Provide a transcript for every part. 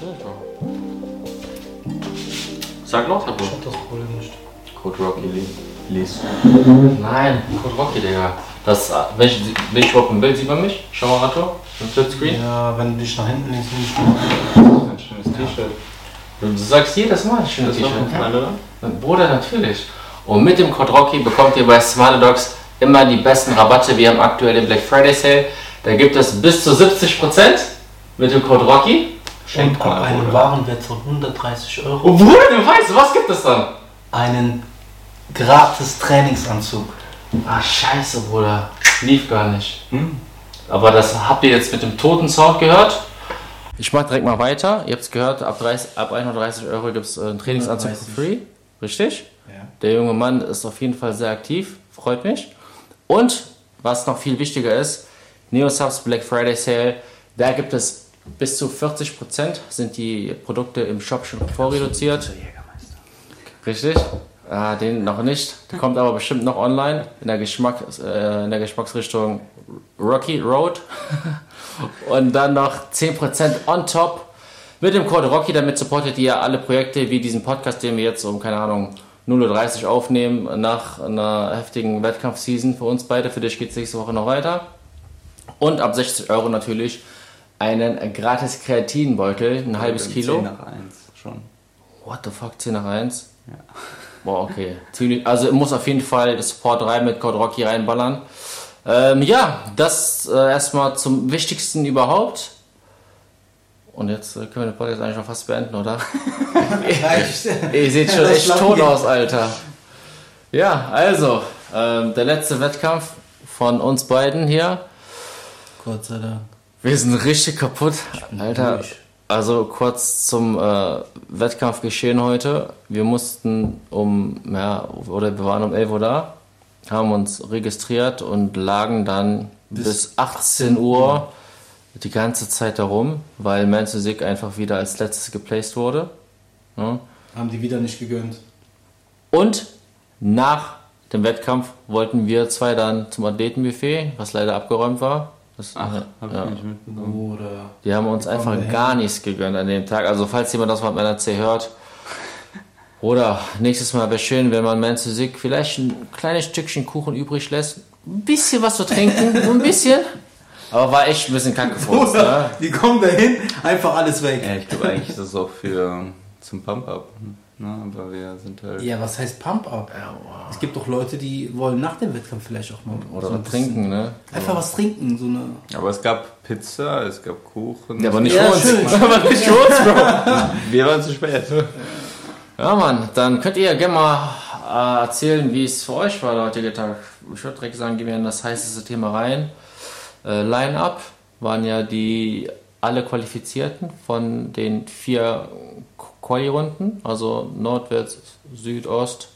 Erzähl. Sag noch, Tabu. Ich hab das Problem nicht. Code Rocky li liest. Nein, Code Rocky, Digga. Das, wenn ich, wenn ich überhaupt ein Bild, sieht man mich? Schau mal, Rato. Im Splitscreen. Ja, wenn du dich nach hinten legst, nicht mehr. Ein schönes T-Shirt. Du sagst jedes Mal, schönes Das war T-Shirt. Bruder, natürlich. Und mit dem Code Rocky bekommt ihr bei Smart Dogs immer die besten Rabatte. Wir haben aktuell den Black Friday Sale. Da gibt es bis zu 70% mit dem Code Rocky. Schenkt Und ab mal, einem Bruder. Warenwert von 130 Euro Bruder, du weißt, was gibt es dann? einen gratis Trainingsanzug. Ah, scheiße, Bruder. Lief gar nicht. Hm? Aber das habt ihr jetzt mit dem toten Sound gehört. Ich mach direkt mal weiter. Ihr habt es gehört, ab, 30, ab 130 Euro gibt es einen Trainingsanzug for 130. free. Richtig? Ja. Der junge Mann ist auf jeden Fall sehr aktiv. Freut mich. Und was noch viel wichtiger ist, NeoSubs Black Friday Sale. Da gibt es bis zu 40% sind die Produkte im Shop schon vorreduziert. Richtig? Ah, den noch nicht. Der kommt aber bestimmt noch online in der, Geschmack, äh, in der Geschmacksrichtung Rocky Road. Und dann noch 10% on top mit dem Code Rocky. Damit supportet ihr alle Projekte wie diesen Podcast, den wir jetzt um, keine Ahnung, 0.30 Uhr aufnehmen nach einer heftigen Wettkampfseason für uns beide. Für dich geht es nächste Woche noch weiter. Und ab 60 Euro natürlich einen gratis Kreatinbeutel, ein halbes Um Kilo. 10 nach 1 schon. What the fuck, 10 nach 1? Ja. Boah, okay. Ziemlich, also muss auf jeden Fall Support 3 mit Code Rocky reinballern. Ähm, ja, das äh, erstmal zum Wichtigsten überhaupt. Und jetzt äh, können wir den Podcast eigentlich schon fast beenden, oder? Reicht. Ihr seht schon Das echt tot aus, Alter. Ja, also, ähm, der letzte Wettkampf von uns beiden hier. Gott sei Dank. Wir sind richtig kaputt, Alter. durch. Also kurz zum äh, Wettkampfgeschehen heute. Wir mussten um, ja, oder wir waren um 11 Uhr da, haben uns registriert und lagen dann bis, Bis 18 Uhr die ganze Zeit darum, weil Manzusik einfach wieder als letztes geplaced wurde. Ja. Haben die wieder nicht gegönnt. Und nach dem Wettkampf wollten wir zwei dann zum Athletenbuffet, was leider abgeräumt war. Das, Ach, hab ich ja. nicht mitbekommen. Oder Die haben uns einfach gar nichts gegönnt an dem Tag. Also falls jemand das mal mit meiner C hört. Oder nächstes Mal wäre schön, wenn man Man Sick vielleicht ein kleines Stückchen Kuchen übrig lässt. Ein bisschen was zu trinken, nur ein bisschen. Aber war echt ein bisschen kacke für uns. Ne? Die kommen dahin, einfach alles weg. Ja, ich glaube eigentlich ist das auch für zum Pump-Up. Ne? Aber wir sind halt. Ja, was heißt Pump-Up? Es gibt doch Leute, die wollen nach dem Wettkampf vielleicht auch mal Oder so was trinken, ne? Einfach was trinken, so eine. Aber es gab Pizza, es gab Kuchen. Ja, aber nicht Ja, für uns. aber nicht für uns, Bro. wir waren zu spät. Ja, Mann, dann könnt ihr ja gerne mal äh, erzählen, wie es für euch war der heutige Tag. Ich würde direkt sagen, gehen wir in das heißeste Thema rein. Äh, Line-Up waren ja die alle Qualifizierten von den vier Quali-Runden, also Nordwärts, Südost,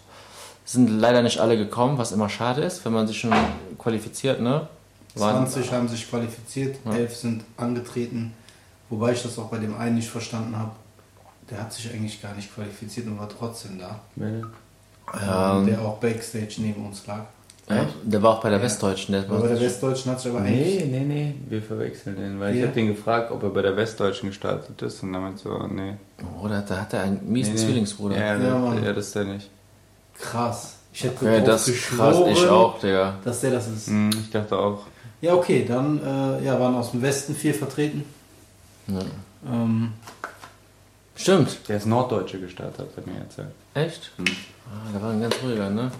sind leider nicht alle gekommen, was immer schade ist, wenn man sich schon qualifiziert, ne? Waren- 20 haben sich qualifiziert, 11 sind angetreten. Wobei ich das auch bei dem einen nicht verstanden habe. Der hat sich eigentlich gar nicht qualifiziert und war trotzdem da. Ähm, der auch Backstage neben uns lag. Ja, der war auch bei der Ja. Westdeutschen. Der Aber bei der Westdeutschen hat sich aber eigentlich. Nee, nee, nee, wir verwechseln den. Weil ich Ja. habe den gefragt, ob er bei der Westdeutschen gestartet ist und damit so, nee. Oder da hat er einen miesen nee, nee. Zwillingsbruder. Ja, Ja, ja, das ist der nicht. Krass. Ich hätte Okay, das krass, ich auch, Digga. Dass der das ist. Hm, ich dachte auch. Ja, okay, dann äh, ja, waren aus dem Westen vier vertreten. Ja. Ähm, Stimmt. Der ist Norddeutsche gestartet, hat er mir erzählt. Echt? Hm. Ah, der war ein ganz ruhiger, ne?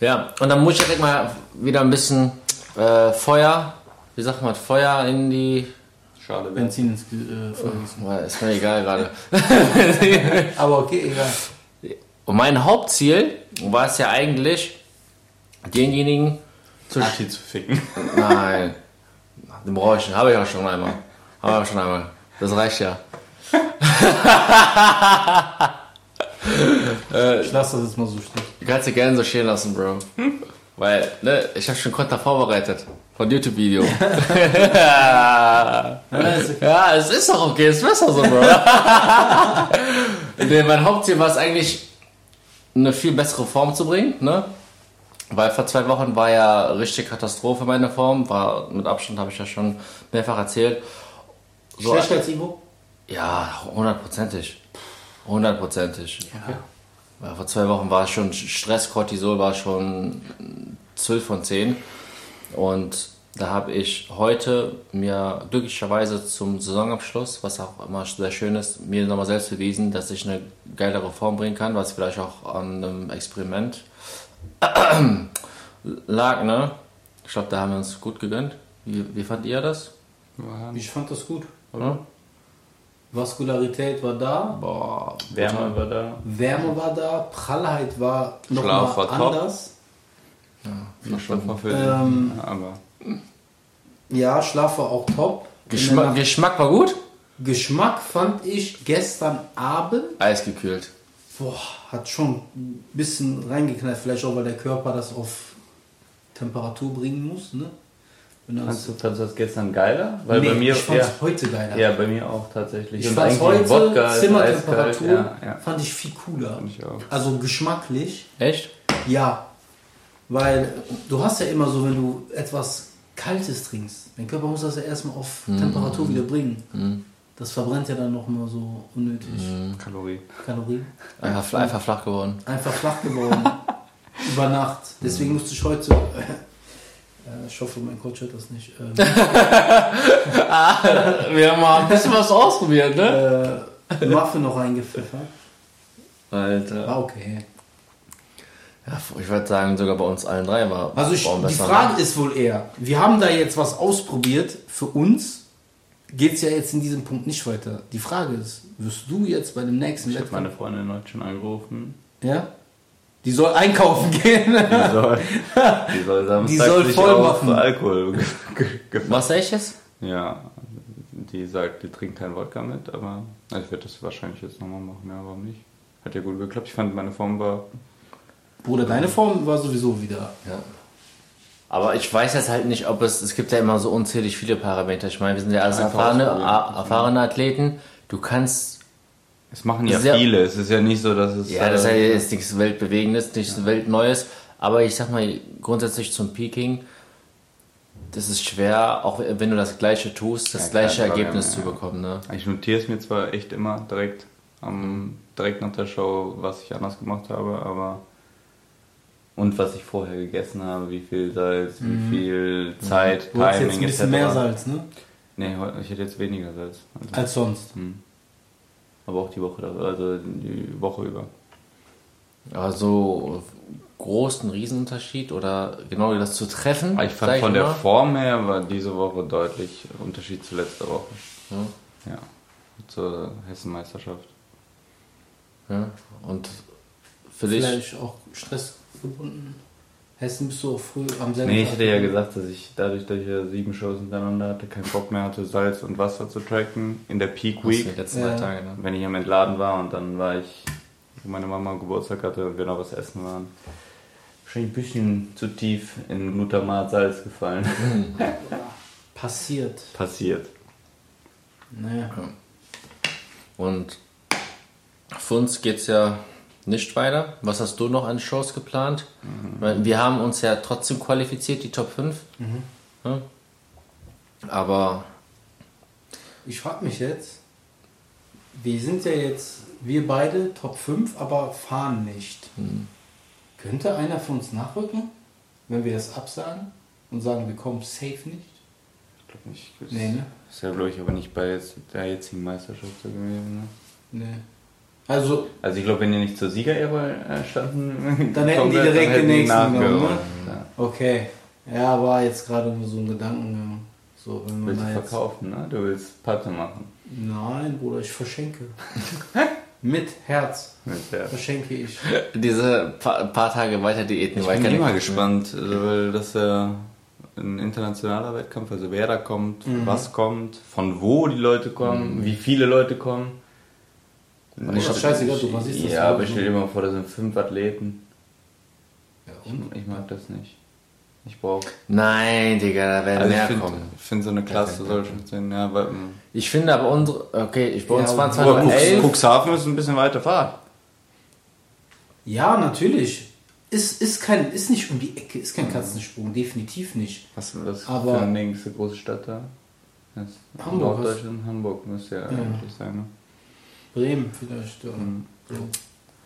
Ja, und dann muss ich direkt mal wieder ein bisschen äh, Feuer, wie sagt man, Feuer in die. Schade. Benzin ins äh, Feuer. Boah, Ist mir egal gerade. Aber okay, egal. Und mein Hauptziel war es ja eigentlich, denjenigen zu. Arti zu ficken. Nein, den brauche ich nicht. Habe ich auch schon einmal. Habe ich auch schon einmal. Das reicht ja. Ich lasse das jetzt mal so stehen. Du kannst dir gerne so stehen lassen, Bro. Weil, ne, ich habe schon Konter vorbereitet. Von YouTube-Video. Ja, okay. Ja, es ist doch okay, ist besser so, Bro. nee, mein Hauptziel war es eigentlich, eine viel bessere Form zu bringen, ne? Weil vor zwei Wochen war ja richtig Katastrophe meine Form, war mit Abstand, habe ich ja schon mehrfach erzählt. So, Schlechter als Ivo? Ja, hundertprozentig. Hundertprozentig. Ja. Vor zwei Wochen war schon Stress, Cortisol war schon 12 von 10. Und da habe ich heute mir glücklicherweise zum Saisonabschluss, was auch immer sehr schön ist, mir nochmal selbst bewiesen, dass ich eine geilere Form bringen kann, was vielleicht auch an einem Experiment lag. Ne? Ich glaube, da haben wir uns gut gegönnt. Wie, wie fand ihr das? Ich fand das gut. Ja? Vaskularität war da, Boah, Wärme war da. Wärme war da, Prallheit war noch Schlaf mal war top. anders. Verschlafen für Ähm, aber Ja, Schlaf war auch top. Geschmack, Geschmack war gut? Geschmack fand ich gestern Abend, Eisgekühlt. boah, hat schon ein bisschen reingeknallt. Vielleicht auch, weil der Körper das auf Temperatur bringen muss. Ne? Fandst du, fandst du das gestern geiler? Weil nee, bei mir ich fand es ja, heute geiler. ja, bei mir auch tatsächlich. Ich Und fand eigentlich heute Wodka Zimmertemperatur Ja, ja. fand ich viel cooler. Ich auch. Also geschmacklich, Echt? ja. Weil du hast ja immer so, wenn du etwas Kaltes trinkst, dein Körper muss das ja erstmal auf Mhm. Temperatur wieder bringen. Das verbrennt ja dann nochmal so unnötig Kalorie. Kalorien. Einfach, einfach flach geworden. Einfach flach geworden. Über Nacht. Deswegen musste ich heute. Ich hoffe, mein Coach hört das nicht. Ähm, Wir haben mal ein bisschen was ausprobiert, ne? äh, Waffe noch reingepfeffert. Alter. War okay. Ja, ich würde sagen, sogar bei uns allen drei war Also ich, die. Frage ist wohl eher, wir haben da jetzt was ausprobiert. Für uns geht es ja jetzt in diesem Punkt nicht weiter. Die Frage ist, wirst du jetzt bei dem nächsten Ich habe meine. Freundin heute schon angerufen. Ja? Die soll einkaufen gehen. Die soll, die soll Samstag Die soll voll machen. Alkohol. Was echtes? Ja, die sagt, die trinkt kein Wodka mit, aber also ich werde das wahrscheinlich jetzt nochmal machen, ja, warum nicht? Hat ja gut geklappt. Ich fand, meine Form war Bruder, deine Form war sowieso wieder... Ja. Aber ich weiß jetzt halt nicht, ob es. Es gibt ja immer so unzählig viele Parameter. Ich meine, wir sind ja alles erfahrene, erfahrene Athleten. Du kannst. Es machen ja viele. Es ist ja nicht so, dass es. Ja, das ist ja äh, jetzt nichts Weltbewegendes, nichts Weltneues. Aber ich sag mal, grundsätzlich zum Peaking, das ist schwer, auch wenn du das Gleiche tust, das Ja, gleiche klar, Ergebnis ja, zu ja. bekommen. Ne? Ich notiere es mir zwar echt immer direkt, am, direkt nach der Show, was ich anders gemacht habe, aber. Und was ich vorher gegessen habe, wie viel Salz, wie viel Zeit, Du hast Timing jetzt ein bisschen mehr Salz, ne? Nee, ich hätte jetzt weniger Salz. Also, Als sonst. Aber auch die Woche, da- also die Woche über. Also großen Riesenunterschied oder genau das zu treffen. Aber ich fand von der immer. Form her war diese Woche deutlich Unterschied zu letzter Woche. Ja. Ja. Zur Hessenmeisterschaft. Ja. Und für dich. Vielleicht auch Stress gebunden. Hessen bist du auch früh am selben Nee, ich Tag hatte ja gesagt, dass ich dadurch, dass ich ja sieben Shows hintereinander hatte, keinen Bock mehr hatte, Salz und Wasser zu tracken in der Peak Week. die letzten Ja. drei Tage, ne? Wenn ich am Entladen war und dann war ich, wo meine Mama Geburtstag hatte und wir noch was essen waren. Wahrscheinlich ein bisschen zu tief in Glutamat Salz gefallen. Passiert. Passiert. Naja. Und für uns geht es ja nicht weiter. Was hast du noch an Shows geplant? Weil Wir haben uns ja trotzdem qualifiziert, die Top 5. Ja. Aber Ich frage mich jetzt, wir sind ja jetzt, wir beide Top 5, aber fahren nicht. Könnte einer von uns nachrücken, wenn wir das absagen und sagen, wir kommen safe nicht? Ich glaube nicht. Das Nee, ne? Ist ja, glaube ich, aber nicht bei jetzt der jetzigen Meisterschaft so gewesen. Ne? Nee. Also, Also ich glaube, wenn ihr nicht zur Siegerehrwahl äh, standen, Dann hätten die direkt den die nächsten genommen, ne? Ja. okay. Ja, war jetzt gerade nur so ein Gedankengang. So, wenn man Willst du verkaufen, ne? Du willst Patte machen. Nein, Bruder, ich verschenke. Mit Herz Mit der verschenke ich. diese paar, paar Tage weiter Diäten Ich weiter. bin immer gespannt, also, weil das ja ein internationaler Wettkampf, also wer da kommt, was kommt, von wo die Leute kommen, wie viele Leute kommen. Ist doch scheißegal, du rasierst das Ja, ja aber so. stell dir mal vor, da sind fünf Athleten. Ja, Ich, ich mag das nicht. Ich brauche. Nein, Digga, da werden Also ich mehr finde kommen. find so eine Klasse soll schon sein. Ja, aber, ähm, Ich finde aber unsere. Okay, ich bei uns Ja, waren 2011. Cux- Cuxhaven ist ein bisschen weiter fahren. Ja, natürlich. Ist, ist, kein, ist nicht um die Ecke, ist kein Katzensprung, definitiv nicht. Was ist das Aber- für eine nächste große Stadt da? Das Hamburg, Norddeutschland, Hamburg müsste ja, eigentlich sein. Ne? Bremen vielleicht. Ja. Mhm.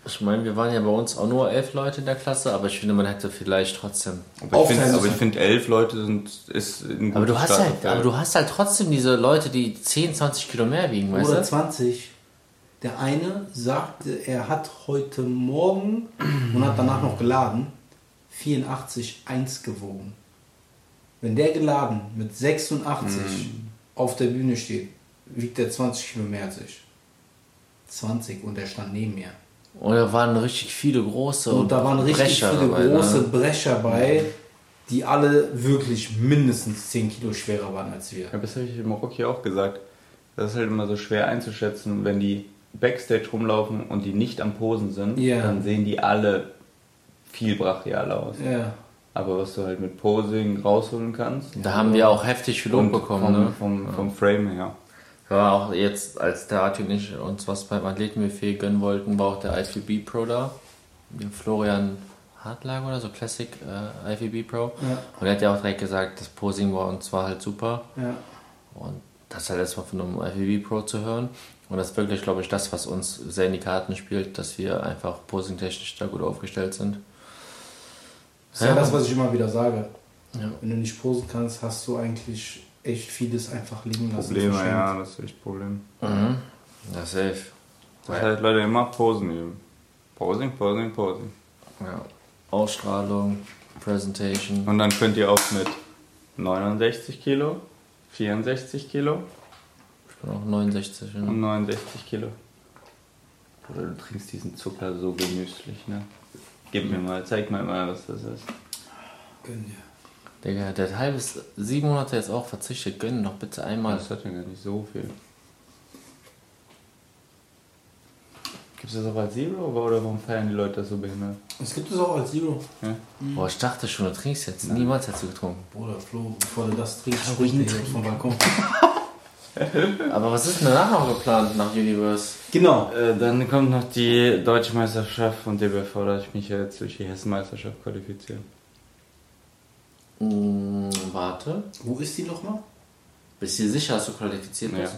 Ich meine, wir waren ja bei uns auch nur elf Leute in der Klasse, aber ich finde, man hätte vielleicht trotzdem. Aber ich finde, finde, elf Leute sind ist ein Aber du hast halt, aber du hast halt trotzdem diese Leute, die 10, 20 Kilo mehr wiegen, weißt Oder du? 20. Der eine sagte, er hat heute Morgen und hat danach noch geladen 84,1 gewogen. Wenn der geladen mit 86 auf der Bühne steht, wiegt er 20 Kilo mehr als ich. 20 und der stand neben mir. Und da waren richtig viele große Und da waren richtig Brecher viele dabei, große Ne? Brecher bei, die alle wirklich mindestens 10 Kilo schwerer waren als wir. Ja, das habe ich im Rocky auch gesagt. Das ist halt immer so schwer einzuschätzen, wenn die Backstage rumlaufen und die nicht am Posen sind, Ja. dann sehen die alle viel brachialer aus. Ja. Aber was du halt mit Posing rausholen kannst. Da haben wir auch heftig viel Lob und bekommen. vom, ne? vom, vom Frame her. War auch jetzt, als der Arthur und ich uns was beim Athletenbuffet gönnen wollten, war auch der IFBB Pro da. Florian Hartlager oder so, Classic äh, IFBB Pro. Ja. Und er hat ja auch direkt gesagt, das Posing war uns war halt super. Ja. Und das halt erstmal von einem IFBB Pro zu hören. Und das ist wirklich, glaube ich, das, was uns sehr in die Karten spielt, dass wir einfach posingtechnisch da gut aufgestellt sind. Das ist ja, Ja. das, was ich immer wieder sage. Ja. Wenn du nicht posen kannst, hast du eigentlich echt vieles einfach liegen lassen. Probleme, ja, das ist echt ein Problem. Mhm. Ja, safe. Das halt Leute immer Posen üben. Posing, Posing, Posing. Ja. Ausstrahlung, Presentation. Und dann könnt ihr auch mit 69 Kilo, 64 Kilo Ich bin auch 69. und Ne? 69 Kilo. Oder du trinkst diesen Zucker so genüsslich, ne? Gib mir mal, zeig mir mal, was das ist. Gönn dir. Digga, der hat halbes sieben Monate jetzt auch verzichtet. Gönn doch bitte einmal. Das hat ja gar nicht so viel. Gibt es das auch als Zero oder warum feiern die Leute das so behindert? Es gibt es auch als Zero. Ja? Boah, ich dachte schon, du trinkst jetzt. Niemals hast du getrunken. Bruder, Flo, bevor du das trinkst, der jetzt vom Balkon. Aber was ist denn danach noch geplant nach Universe? Genau. Äh, dann kommt noch die Deutsche Meisterschaft und DBV, da ich mich jetzt durch die Hessenmeisterschaft qualifiziere. Hm, warte. Wo ist die nochmal? Bist du dir sicher, dass du qualifiziert Ja. bist?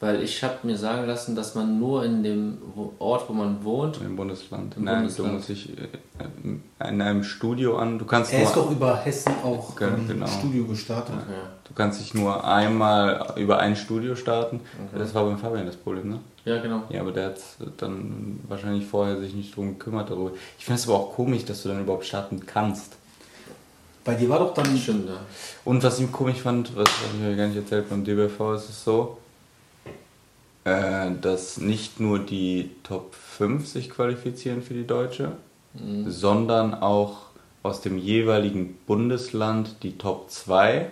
Weil ich habe mir sagen lassen, dass man nur in dem Ort, wo man wohnt, Im Bundesland. Im Nein, Bundesland. du musst dich äh, in einem Studio an. Du kannst Er ist doch über Hessen auch Ge- ähm, genau. Studio gestartet. Okay. du kannst dich nur einmal über ein Studio starten. Das war beim Fabian das Problem, ne? Ja, genau. Ja, aber der hat dann wahrscheinlich vorher sich nicht drum gekümmert darüber. Ich finde es aber auch komisch, dass du dann überhaupt starten kannst. Bei dir war doch dann. Stimmt, ja. Und was ich komisch fand, was ich ja gar nicht erzählt, beim DBV ist es so, äh, dass nicht nur die Top 5 sich qualifizieren für die Deutsche, sondern auch aus dem jeweiligen Bundesland die Top 2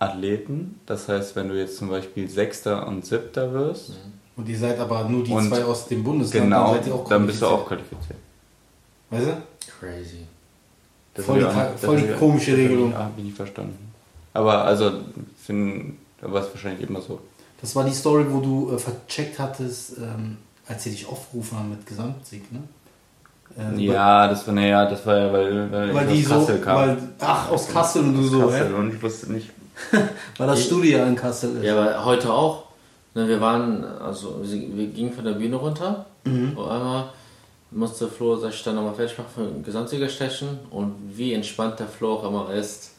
Athleten. Das heißt, wenn du jetzt zum Beispiel Sechster und Siebter wirst, Und ihr seid aber nur die Und zwei aus dem Bundesland. genau, seid ihr auch dann bist du auch qualifiziert. Weißt du? Crazy. Das Voll die das voll die komische das Regelung. Hab ich nicht verstanden. Aber also, find, war es wahrscheinlich immer so. Das war die Story, wo du äh, vercheckt hattest, ähm, als sie dich aufgerufen haben mit Gesamtsieg, ne? Ähm, Ja, das war, naja, das war ja, weil, weil, Weil, weil die ich aus Kassel so, kam. weil, ach, aus Kassel und du so, Kassel hä? und ich wusste nicht. Weil das Studio in Kassel ist. Ja, aber heute auch. Ne, wir waren, also wir gingen von der Bühne runter. Auf einmal musste Flo sich dann nochmal fertig machen für den Gesamtsieger stechen. Und wie entspannt der Flo auch immer ist,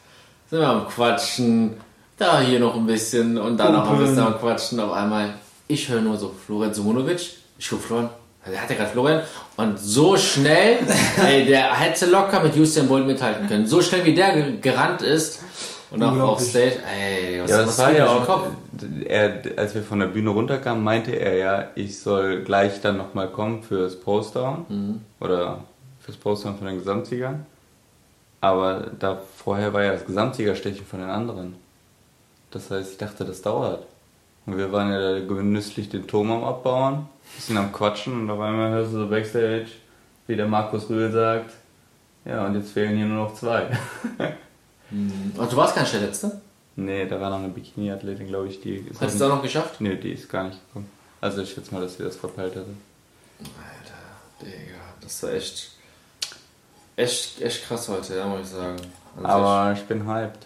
sind wir am Quatschen. Da hier noch ein bisschen und dann noch ein bisschen am Quatschen. Auf einmal, ich höre nur so Florian Simonovic. Ich gucke Florian. Der hatte gerade Florian. Und so schnell, ey, der hätte locker mit Usain Bolt mithalten können. So schnell wie der ge- gerannt ist. Und auch auf. Stage, ey, was, Ja, was das war geht ja auch, er, als wir von der Bühne runterkamen, meinte er ja, ich soll gleich dann nochmal kommen fürs Postdown oder fürs Postdown von den Gesamtsiegern. Aber da vorher war ja das Gesamtsiegerstechen von den anderen. Das heißt, ich dachte, das dauert. Und wir waren ja da genüsslich den Turm am Abbauen, bisschen am Quatschen und auf einmal hörst du so Backstage, wie der Markus Rühl sagt, ja und jetzt fehlen hier nur noch zwei. Und du warst gar nicht der Letzte? nee, da war noch eine Bikini-Athletin, glaube ich, die Hättest du auch noch geschafft? Nee, die ist gar nicht gekommen. Also ich schätze mal, dass sie das verpeilt hatte. Alter, Digga, das war echt, echt, echt krass heute, ja, muss ich sagen. Also Aber ich bin hyped.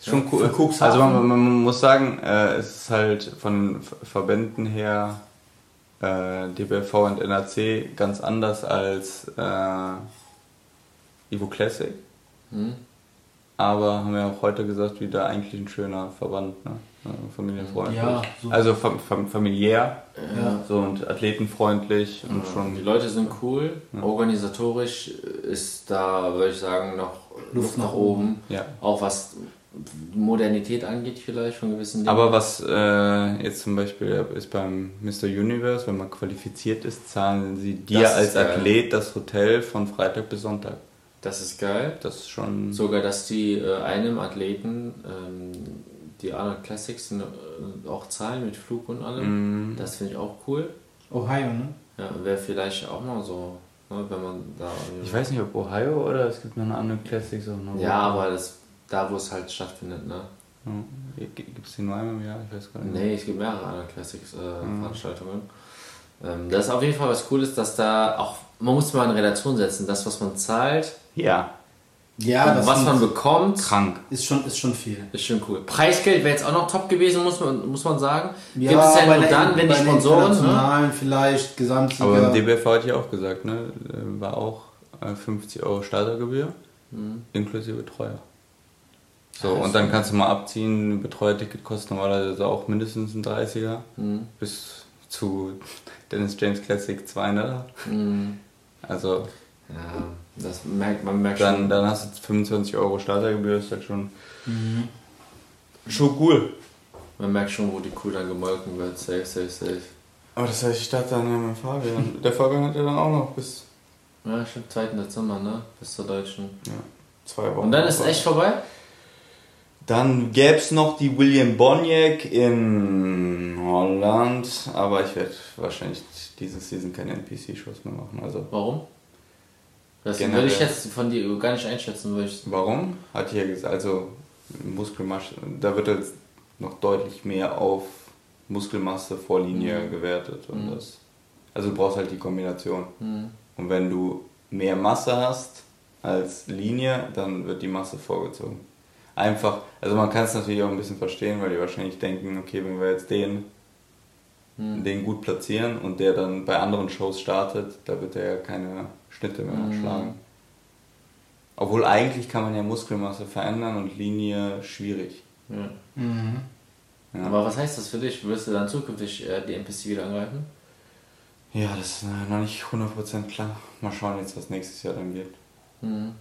Ist schon cool. Für Cuxhaven. Also man, man muss sagen, äh, es ist halt von den Ver- Verbänden her äh, DBV und NAC ganz anders als äh, Evo Classic. Hm? Aber haben wir auch heute gesagt, wieder eigentlich ein schöner Verband, ne? Äh, Familienfreundlich. Ja, so. Also fam fam familiär Ja. so und athletenfreundlich und Die schon. Leute sind cool. Organisatorisch ist da, würde ich sagen, noch Luft nach oben. Ja. Auch was Modernität angeht, vielleicht von gewissen Dingen. Aber was äh, jetzt zum Beispiel ist beim Mr. Universe, wenn man qualifiziert ist, zahlen sie dir Das als geil. Athlet das Hotel von Freitag bis Sonntag. Das ist geil. Das ist schon. Sogar, dass die äh, einem Athleten ähm, die Arnold Classics äh, auch zahlen mit Flug und allem. Mm, Das finde ich auch cool. Ohio, ne? Ja, wäre vielleicht auch mal so, ne, wenn man da. ich weiß nicht, ob Ohio oder es gibt noch eine andere Classics auch noch. Ja, aber das, da, wo es halt stattfindet, ne? Gibt es die nur einmal im Jahr? Ich weiß gar nicht. Nee, es gibt mehrere Arnold Classics äh, Veranstaltungen. Ähm, das ist auf jeden Fall was Cooles, dass da auch, man muss mal in Relation setzen, das, was man zahlt, Ja, Ja, und das was man bekommt, krank. ist, schon, ist schon viel. ist schon cool. Preisgeld wäre jetzt auch noch top gewesen, muss man, muss man sagen. Ja, Gibt es ja bei nur dann, wenn die Sponsoren. Ne? Internationalen vielleicht, Gesamtsieger. Aber im DBV hatte ich auch gesagt, ne? äh, War auch äh, 50 Euro Startergebühr inklusive Betreuer. So, Ja, und dann kannst du mal abziehen, Betreuerticket kostet normalerweise auch mindestens ein 30er. Mhm. Bis zu Dennis James Classic 200. Mhm. Also Ja, das merkt man merkt dann, schon. dann hast du 25 Euro Startergebühr, ist halt schon, schon cool. Man merkt schon, wo die Kuh dann gemolken wird. Safe, safe, safe. Aber das heißt, ich starte dann ja mit Fabian. Der Fabian hat ja dann auch noch bis Ja, stimmt, 2. Dezember, ne? Bis zur deutschen. zwei Wochen. Und dann ist es echt vorbei? Dann gäbe es noch die William Boniek in Holland, aber ich werde wahrscheinlich diese Season keine NPC-Shows mehr machen. Also Warum? Das Generell. würde ich jetzt von dir gar nicht einschätzen, würde ich. warum? Ich ja gesagt, also Muskelmasse, da wird jetzt noch deutlich mehr auf Muskelmasse vor Linie gewertet. Und das, also du brauchst halt die Kombination. Hm. Und wenn du mehr Masse hast als Linie, dann wird die Masse vorgezogen. Einfach, also man kann es natürlich auch ein bisschen verstehen, weil die wahrscheinlich denken, okay, wenn wir jetzt den, den gut platzieren und der dann bei anderen Shows startet, da wird er ja keine Schnitte mehr Mhm. schlagen. Obwohl eigentlich kann man ja Muskelmasse verändern und Linie schwierig. Ja. Mhm. Ja, Aber was heißt das für dich? Wirst du dann zukünftig äh, die NPC wieder angreifen? ja das ist äh, noch nicht 100% klar. Mal schauen jetzt, was nächstes Jahr dann geht. Mhm.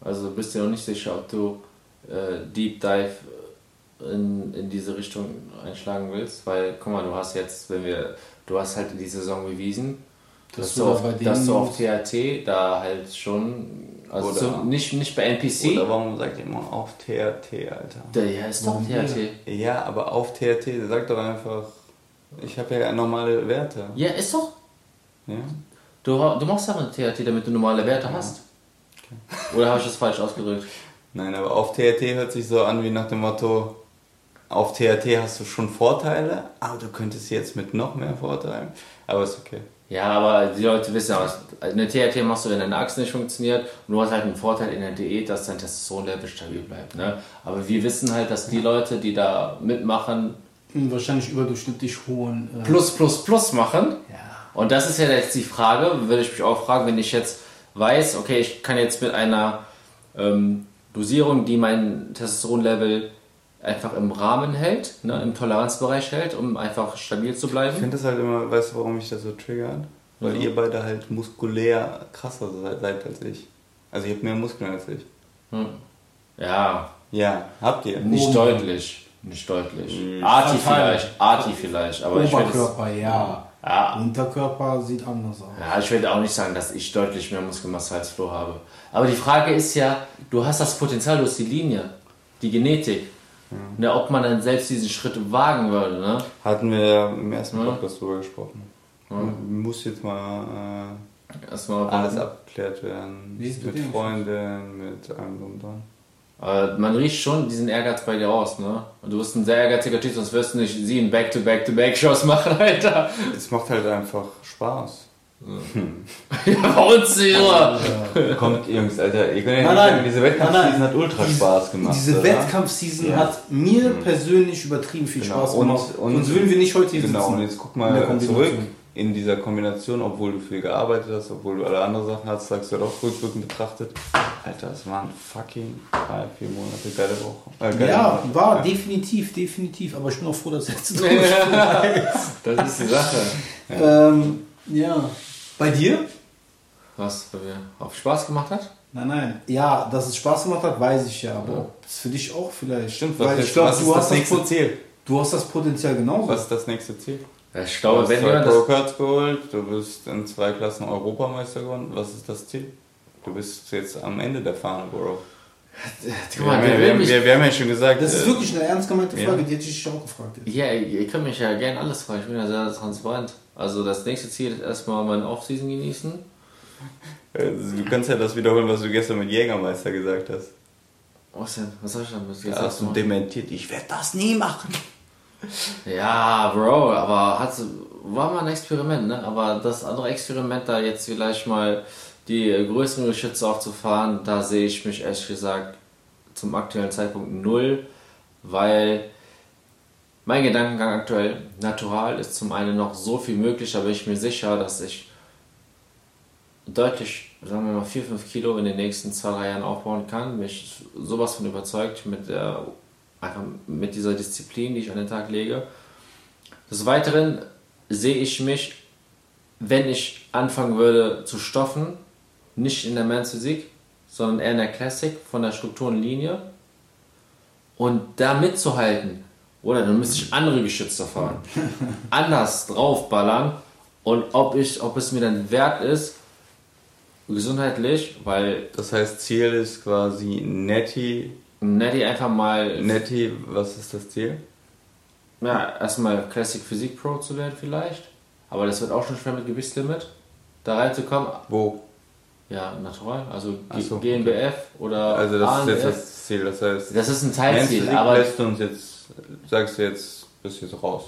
Also bist du noch nicht sicher, ob du äh, Deep Dive in, in diese Richtung einschlagen willst, weil guck mal, du hast jetzt, wenn wir, du hast halt die Saison bewiesen, Dass dass, du auf, dass du auf. THT da halt schon, also Oder- so, nicht, nicht bei NPC, Oder warum sagt ihr immer auf TRT, Alter? der ja ist doch THT. Ja, aber auf TRT, sag doch einfach, ich habe ja normale Werte. Ja, ist doch. Ja? Du, du machst ja eine THT, damit du normale Werte hast. Oder habe ich das falsch ausgedrückt? Nein, aber auf TRT hört sich so an wie nach dem Motto, auf TRT hast du schon Vorteile, aber du könntest jetzt mit noch mehr Vorteilen. Aber ist okay. Ja, aber die Leute wissen ja. Eine TRT machst du, wenn deine Achse nicht funktioniert. Und du hast halt einen Vorteil in der Diät, dass dein Testosteronlevel stabil bleibt. Ne? Aber wir wissen halt, dass die Leute, die da mitmachen, wahrscheinlich überdurchschnittlich hohen. Äh, plus, plus, plus machen. Ja. Und das ist ja jetzt die Frage, würde ich mich auch fragen, wenn ich jetzt weiß, okay, ich kann jetzt mit einer ähm, Dosierung, die mein Testosteronlevel einfach im Rahmen hält, ne, im Toleranzbereich hält, um einfach stabil zu Ich bleiben. finde das halt immer, weißt du, warum mich das so triggert? Weil Mhm. ihr beide halt muskulär krasser seid, seid als ich. Also ihr habt mehr Muskeln als ich. Hm. Ja, Ja, habt ihr. nicht Oben. deutlich. Nicht deutlich. Mhm. Arti vielleicht, Arti vielleicht, aber ich würde Oberkörper, ja. Ja, Unterkörper sieht anders aus. ja, ich würde auch nicht sagen, dass ich deutlich mehr Muskelmasse als Flo habe. Aber die Frage ist ja, du hast das Potenzial, du hast die Linie, die Genetik. Ne, ob man dann selbst diesen Schritt wagen würde, ne? Hatten wir ja im ersten Ja. Podcast drüber gesprochen. Muss jetzt mal Erstmal äh, alles abgeklärt werden. Wie ist es mit? Freundin, mit allem drum und dran. Aber man riecht schon diesen Ehrgeiz bei dir raus, ne? Und du bist ein sehr ehrgeiziger Typ, sonst wirst du nicht sie in Back-to-Back-to-Back-Shows machen, Alter. Es macht halt einfach Spaß. ja, bei uns immer. Kommt, Jungs, Alter, ihr könnt ja Nein, sagen, nein. diese Nein, Wettkampfseason nein. hat ultra Diese- Spaß gemacht. Diese? Wettkampfseason Ja. hat mir Mhm. persönlich übertrieben viel Genau. Spaß Und- gemacht. und- Sonst würden wir nicht heute hier Genau, sitzen. und jetzt guck mal zurück in dieser Kombination, obwohl du viel gearbeitet hast, obwohl du alle anderen Sachen hast, sagst du doch rückwirkend betrachtet. Alter, es waren fucking drei, vier Monate geile Woche. Äh, geile Ja, Monate. war Ja. definitiv, definitiv. Aber ich bin auch froh, dass jetzt Das ist die Sache. ähm, Ja. Bei dir? Was bei mir auch Spaß gemacht hat? Nein, nein. Ja, dass es Spaß gemacht hat, weiß ich ja. Aber ob es für dich auch vielleicht. Stimmt, Weil was, ich ist- glaube, du, ist hast das das nächste Ziel? du hast das Potenzial genauso. Was ist das nächste Ziel? Ja, Ich Du glaube, hast wenn zwei das. Pro-Cards geholt, du bist in zwei Klassen Europameister geworden. Was ist das Ziel? Du bist jetzt am Ende der Fahne, Bro. Guck Wir, mal, haben, ja, wir, haben, mich- wir, wir haben ja schon gesagt, Das ist äh, wirklich eine ernst gemeinte ja. Frage, die hätte ich dich auch gefragt. Jetzt. Ja, ihr ihr könnt mich ja gerne alles fragen. Ich bin ja sehr transparent. Also das nächste Ziel ist erstmal mein Offseason genießen. du kannst ja das wiederholen, was du gestern mit Jägermeister gesagt hast. Was denn? Was soll ich damit jetzt Ja, hast du dementiert. Ich werde das nie machen. Ja, Bro, aber hat, war mal ein Experiment, ne? Aber das andere Experiment, da jetzt vielleicht mal die größeren Geschütze aufzufahren, da sehe ich mich ehrlich gesagt zum aktuellen Zeitpunkt null, weil mein Gedankengang aktuell, natural ist zum einen noch so viel möglich, da bin ich mir sicher, dass ich deutlich, sagen wir mal, 4, 5 Kilo in den nächsten 2, 3 Jahren aufbauen kann. Mich sowas von überzeugt mit, der, einfach mit dieser Disziplin, die ich an den Tag lege. Des Weiteren sehe ich mich, wenn ich anfangen würde zu stoffen, nicht in der Men's Physik, sondern eher in der Classic von der Struktur und Linie. Und da mitzuhalten, oder dann müsste ich andere Geschütze fahren, anders draufballern und ob, ich, ob es mir dann wert ist, gesundheitlich, weil Das heißt, Ziel ist quasi Netty. Nettie einfach mal Netty, was ist das Ziel? ja, erstmal Classic Physik Pro zu werden vielleicht, aber das wird auch schon schwer mit Gewichtslimit, da reinzukommen. Wo? Ja, natural, also so, GmbF oder Also das ist jetzt das Ziel. Das heißt, Das ist ein Teilziel, aber lässt du uns jetzt, sagst du jetzt, bist jetzt raus.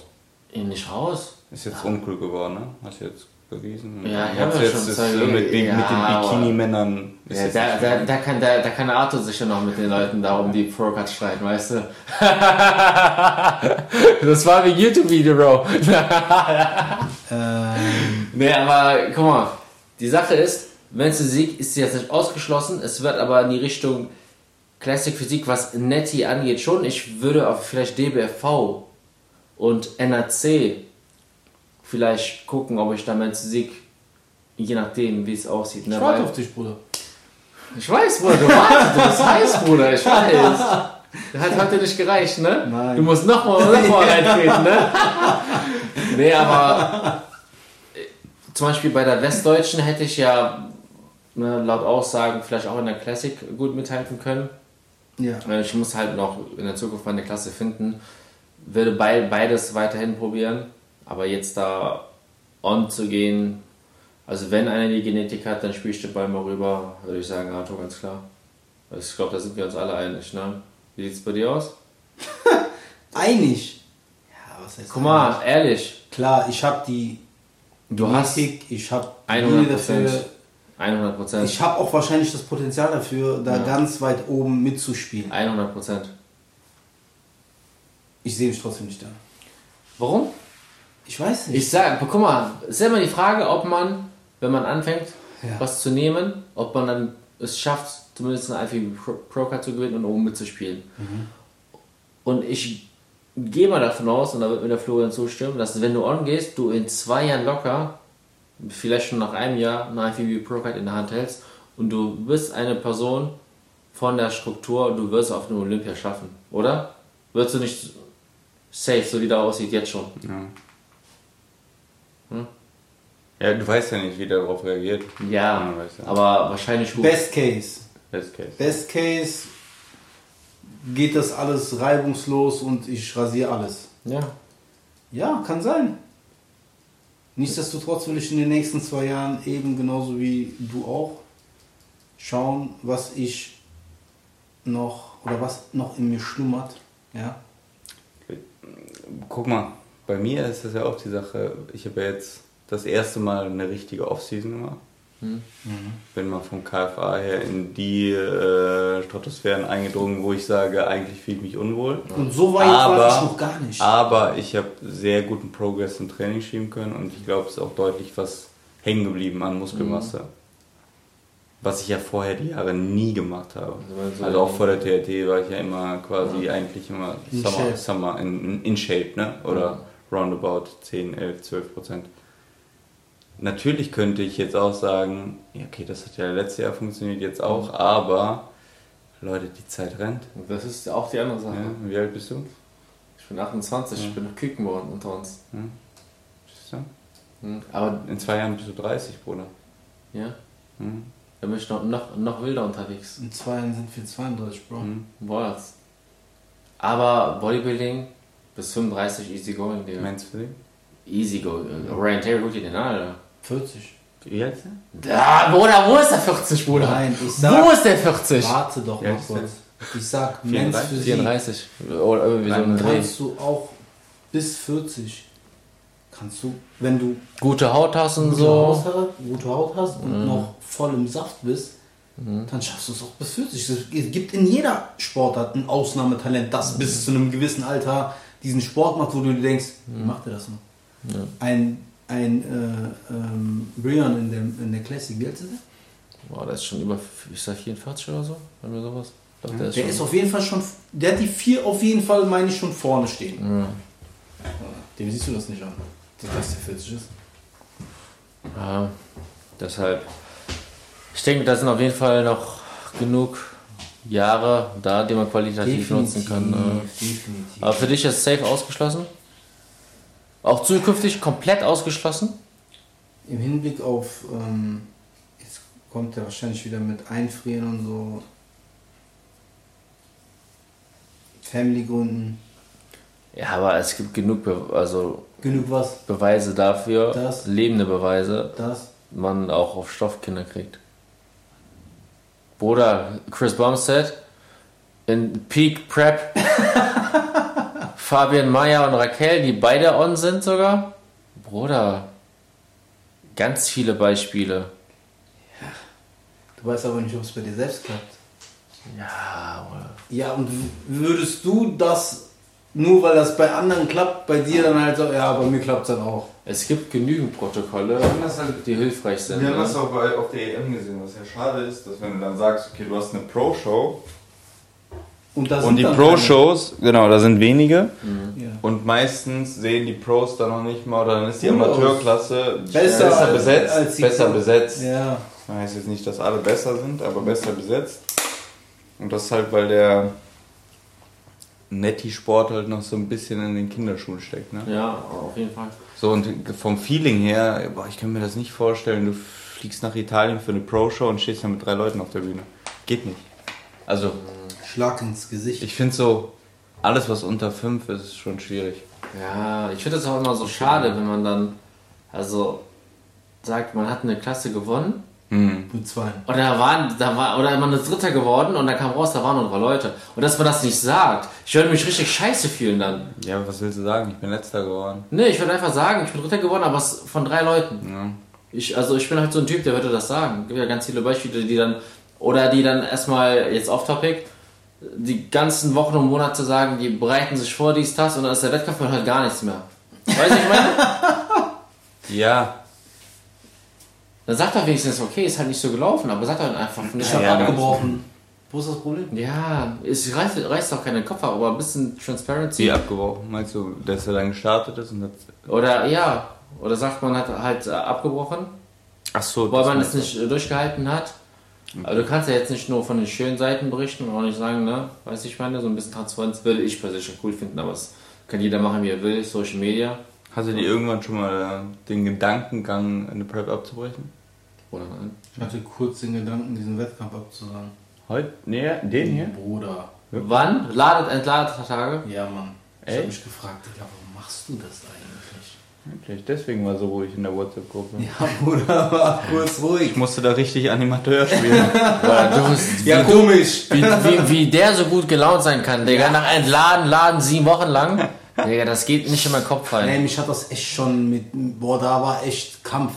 nicht raus. Ist jetzt uncool geworden, ne? Hast jetzt bewiesen. Ja, ich Jetzt- hab ja jetzt schon so mit, mit, mit ja, den aber- Bikini-Männern. Ja, da, da, da, kann, da, da kann Arthur sicher noch mit den Leuten da um die Pro-Cards streiten, weißt du? das war wie YouTube-Video, Bro. Ähm, Nee, aber guck mal, die Sache ist, wenn es Sieg ist sie jetzt nicht ausgeschlossen, es wird aber in die Richtung Classic Physik, was Netty angeht, schon. Ich würde auf vielleicht DBFV und NAC vielleicht gucken, ob ich da Men's Physik, je nachdem, wie es aussieht. Ne? ich warte auf dich, Bruder. ich weiß, Bruder, du wartest, du bist heiß, Bruder, ich weiß. Das hat heute nicht gereicht, ne? Nein. Du musst nochmal noch mal reintreten, ne? nee, aber äh, zum Beispiel bei der Westdeutschen hätte ich ja ne, laut Aussagen vielleicht auch in der Classic gut mithalten können. Ja. Äh, Ich muss halt noch in der Zukunft meine Klasse finden. Würde bei, beides weiterhin probieren, aber jetzt da on zu gehen, also wenn einer die Genetik hat, dann spiele ich den Ball mal rüber, würde ich sagen, Arthur, ganz klar. Also Ich glaube, da sind wir uns alle einig, ne? Wie sieht es bei dir aus? Einig. Ja, was heißt Guck mal, ehrlich, Klar, ich habe die du hast Genetik, ich habe 100 dafür. 100 Prozent. Ich habe auch wahrscheinlich das Potenzial dafür, da Ja. ganz weit oben mitzuspielen. 100 Prozent. Ich sehe mich trotzdem nicht da. Warum? Ich weiß nicht. Ich sag, guck mal, es ist ja immer die Frage, ob man, wenn man anfängt, Ja. was zu nehmen, ob man dann es schafft, zumindest eine IFBB Pro, Card zu gewinnen und oben mitzuspielen. Und ich gehe mal davon aus, und da wird mir der Florian zustimmen, dass wenn du on gehst, du in zwei Jahren locker, vielleicht schon nach einem Jahr, eine IFBB Pro Card in der Hand hältst und du bist eine Person von der Struktur, du wirst auf eine Olympia schaffen, oder? Wirst du nicht safe, so wie der aussieht, jetzt schon. Ja. Hm? ja, du weißt ja nicht, wie der darauf reagiert. Ja, Ja, aber wahrscheinlich gut. Best Case. Best Case. Best Case geht das alles reibungslos und ich rasiere alles. Ja. Ja, kann sein. Nichtsdestotrotz will ich in den nächsten zwei Jahren eben genauso wie du auch schauen, was ich noch oder was noch in mir schlummert. Ja. Guck mal, bei mir ist das ja auch die Sache, ich habe ja jetzt das erste Mal eine richtige Offseason gemacht. Bin mal vom KFA her in die äh, Stratosphären eingedrungen, wo ich sage, eigentlich fühle ich mich unwohl. Und so weit war ich noch gar nicht. Aber ich habe sehr guten Progress im Training schieben können und ich glaube, es ist auch deutlich was hängen geblieben an Muskelmasse. Was ich ja vorher die Jahre nie gemacht habe. Also, Also auch vor der TRT war ich ja immer quasi eigentlich immer In Summer, Shape. Summer in, in, in Shape, ne? Oder roundabout 10, 11, 12 Prozent. Natürlich könnte ich jetzt auch sagen, ja, okay, das hat ja letztes Jahr funktioniert, jetzt auch, aber Leute, die Zeit rennt. Das ist auch die andere Sache. Ja, wie alt bist du? Ich bin 28, ich bin noch Küken geworden unter uns. Siehst du? Hm, Aber In zwei Jahren bist du 30, Bruder. ja, Hm? da bin ich noch, noch, noch wilder unterwegs. In zwei Jahren sind wir 32, Bro. Hm? Boahs. Aber Bodybuilding bis 35 easy going, Digga. Meinst du den? Easy go. Ryan Terry, guck dir den an, Alter. 40. Wie alt ist er? Da, Bruder, wo ist der 40, Bruder? Nein, ich Wo sag, ist der 40? warte doch mal kurz. Ich sag, Men's 34, Physik 34. Oder irgendwie so ein Dreh. kannst du auch bis 40. Kannst du, wenn du Gute Haut hast und gute, so. Haut, hast, gute Haut hast und noch voll im Saft bist, dann schaffst du es auch bis 40. Es gibt in jeder Sportart ein Ausnahmetalent, das bis zu einem gewissen Alter diesen Sport macht, wo du dir denkst, wie macht er das noch? Ein, ein äh, ähm, Brian in der, in der Classic, wie alt ist der? Boah, der ist schon über, ist der 44 oder so? Haben wir sowas? Ich glaub, der ist Der schon. ist auf jeden Fall schon, der hat die vier auf jeden Fall, meine ich, schon vorne stehen. Dem siehst du das nicht an, dass das der 40 ist. Ja, deshalb. Ich denke, da sind auf jeden Fall noch genug Jahre da, die man qualitativ nutzen kann. äh. definitiv. Aber für dich ist safe ausgeschlossen? Auch zukünftig komplett ausgeschlossen? Im Hinblick auf, ähm, jetzt kommt er wahrscheinlich wieder mit Einfrieren und so. Family-Gründen. Ja, aber es gibt genug Be also Genug was? Beweise dafür, Das. lebende Beweise, Das? man auch auf Stoffkinder kriegt. Bruder, Chris Bumstead in Peak Prep. Fabian Meyer und Raquel, die beide on sind sogar. Bruder, ganz viele Beispiele. Du weißt aber nicht, ob es bei dir selbst klappt. Ja, Bruder. Ja, und würdest du das, nur weil das bei anderen klappt, bei dir dann halt so, ja, bei mir klappt es dann auch. Es gibt genügend Protokolle, halt die hilfreich sind. Wir haben ne? das auch bei, auf der EM gesehen, was ja schade ist, dass wenn du dann sagst, okay, du hast eine Pro-Show Und, und die dann Pro-Shows, genau, da sind wenige keine- Ja. und meistens sehen die Pros da noch nicht mal oder dann ist die. Amateurklasse Besser besser als- besetzt, als die besser Pro- besetzt. Ja. Das heißt jetzt nicht, dass alle besser sind, aber besser besetzt. Und das halt, weil der Netti-Sport halt noch so ein bisschen in den Kinderschuhen steckt. Ne? Ja, auf jeden Fall. So, und vom Feeling her, boah, ich kann mir das nicht vorstellen, du fliegst nach Italien für eine Pro-Show und stehst dann mit drei Leuten auf der Bühne. Geht nicht. Also, Schlag ins Gesicht. ich finde so, alles was unter fünf ist, ist schon schwierig. Ja, ich finde es auch immer so schade, wenn man dann, also sagt, man hat eine Klasse gewonnen Hm. Mit zwei. und da waren, da war, oder man ist Dritter geworden und da kam raus, da waren nur drei Leute. Und dass man das nicht sagt, ich würde mich richtig scheiße fühlen dann. Ja, was willst du sagen? Ich bin letzter geworden. Nee, ich würde einfach sagen, ich bin Dritter geworden, aber es von drei Leuten. Ja. Ich, also ich bin halt so ein Typ, der würde das sagen. Es gibt ja ganz viele Beispiele, die dann, oder die dann erstmal jetzt off topic, die ganzen Wochen und Monate sagen, die bereiten sich vor, dies, das, und dann ist der Wettkampf und halt gar nichts mehr. Weißt du, ich meine? Ja, Dann sagt er wenigstens, okay, ist halt nicht so gelaufen, aber sagt er einfach nicht Ich habe Ja, abgebrochen. Wo ist das Problem? Ja, es reißt, reißt auch keinen Kopf ab, aber ein bisschen Transparency. wie abgebrochen. Meinst du, dass er dann gestartet ist und hat. Oder ja, oder sagt man hat halt äh, abgebrochen, Ach so, weil das man es nicht äh, durchgehalten hat. Aber du kannst ja jetzt nicht nur von den schönen Seiten berichten und auch nicht sagen, ne, weiß ich meine, so ein bisschen Transparenz würde ich persönlich cool finden, aber es kann jeder machen, wie er will, Social Media. Hast du dir irgendwann schon mal äh, den Gedankengang, eine Prep abzubrechen? Oder nein? Ich hatte kurz den Gedanken, diesen Wettkampf abzusagen. Heute? Nee, den hier? Bruder. Wann? Ladet, entladet Tage? Ja, Mann. Ich habe mich gefragt, Digga, warum machst du das eigentlich? Wirklich, deswegen war so ruhig in der WhatsApp-Gruppe. Ja, Bruder, war kurz ruhig. Ich musste da richtig Animateur spielen. Du bist, Ja, komisch. wie, wie, wie der so gut gelaunt sein kann, Digga. Nach Entladen, Laden sieben Wochen lang. Digga, das geht nicht in meinen Kopf rein. Nee, mich hat das echt schon mit. Boah, da war echt Kampf.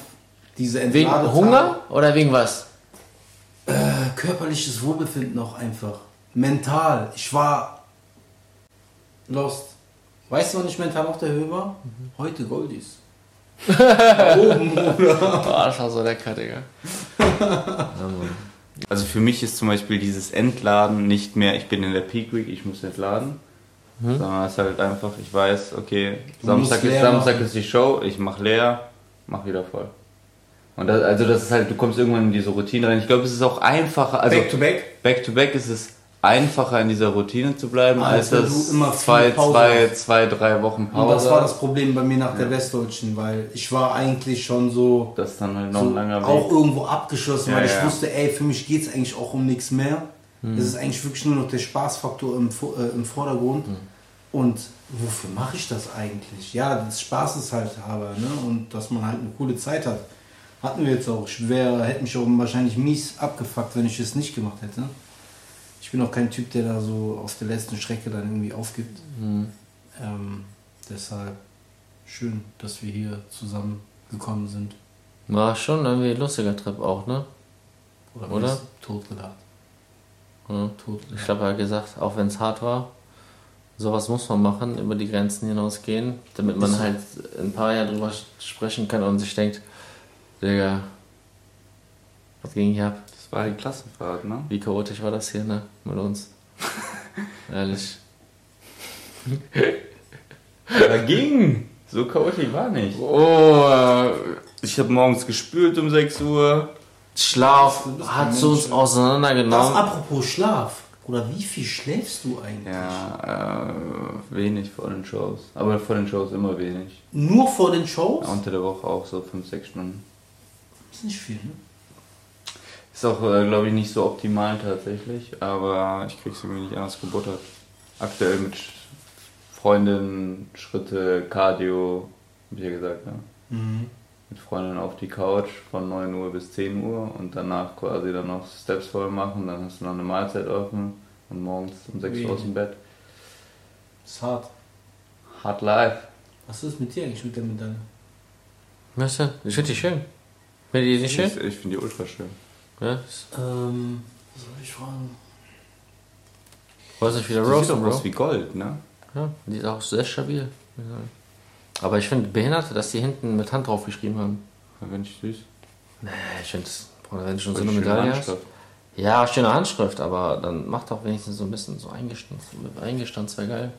Diese Wegen Entladetage. Hunger oder wegen was? Äh, körperliches Wohlbefinden auch einfach. Mental. Ich war lost. Weißt du, wann ich mental auf der Höhe war? Heute Goldies. Da oben, Bruder. Boah, das war so lecker, Digga. Also für mich ist zum Beispiel dieses Entladen nicht mehr, ich bin in der Peak Week, ich muss entladen. Sondern es ist halt einfach, ich weiß, okay, Samstag, ist, Samstag ist die Show, ich mach leer, mach wieder voll. Und das, also das ist halt, du kommst irgendwann in diese Routine rein. Ich glaube, es ist auch einfacher, also Back to back. back to back ist es einfacher in dieser Routine zu bleiben, Als als das du immer zwei, Pause zwei, hast. zwei, drei Wochen Und Pause. das war das Problem bei mir nach der Westdeutschen, weil ich war eigentlich schon so, Das ist dann halt noch so ein langer auch Weg. irgendwo abgeschlossen, Ja, weil ich ja. wusste, ey, für mich geht es eigentlich auch um nichts mehr. Es ist eigentlich wirklich nur noch der Spaßfaktor im, äh, im Vordergrund. Und wofür mache ich das eigentlich? Ja, das Spaß ist halt habe, ne? Und dass man halt eine coole Zeit hat. Hatten wir jetzt auch. Ich wär, hätte mich auch wahrscheinlich mies abgefuckt, wenn ich es nicht gemacht hätte. Ich bin auch kein Typ, der da so auf der letzten Strecke dann irgendwie aufgibt. Ähm, deshalb schön, dass wir hier zusammengekommen sind. War schon irgendwie ein lustiger Trip auch, ne? Oder? Oder? Totgelacht. Ja. Tot. Ich habe ja gesagt, auch wenn es hart war, sowas muss man machen, über die Grenzen hinausgehen, damit man halt in ein paar Jahren drüber sprechen kann und sich denkt, Digga, was ging hier ab? Das war die Klassenfahrt, ne? Wie chaotisch war das hier, ne? Mit uns. Ehrlich. Da ging! So chaotisch war nicht. Oh, Ich habe morgens gespült um 6 Uhr. Schlaf hat so uns Mensch. Das auseinandergenommen. apropos Schlaf. Bruder, wie viel schläfst du eigentlich? Ja, äh, wenig vor den Shows. Aber vor den Shows immer wenig. Nur vor den Shows? Ja, unter der Woche auch so 5, 6 Stunden. Ist nicht viel, ne? Ist auch, äh, glaube ich, nicht so optimal tatsächlich, aber ich krieg's irgendwie nicht anders gebuttert. Aktuell mit Sch- Freundin, Schritte, Cardio, hab ich ja gesagt, ne? Mhm. Mit Freundin auf die Couch von 9 Uhr bis 10 Uhr und danach quasi dann noch Steps voll machen, dann hast du noch eine Mahlzeit offen und morgens um 6 Uhr aus dem Bett. Ist hart. Hard life. Was ist mit dir eigentlich mit der Medaille? Weißt du, ich finde die schön. Findet ihr die nicht schön? Ich, ich finde die ultra schön. Ja. Ähm, was soll ich fragen? Du dich wieder Die sieht roasten, doch aus wie Gold, ne? Ja, die ist auch sehr stabil. Aber ich finde behindert, dass die hinten mit Hand draufgeschrieben haben. Finde ich süß. Nee, ich finde das, Bruder, wenn du schon so eine Medaille hast. Handschrift. Ja, schöne Handschrift, aber dann mach doch wenigstens so ein bisschen so eingestanzt. Eingestanzt wäre geil.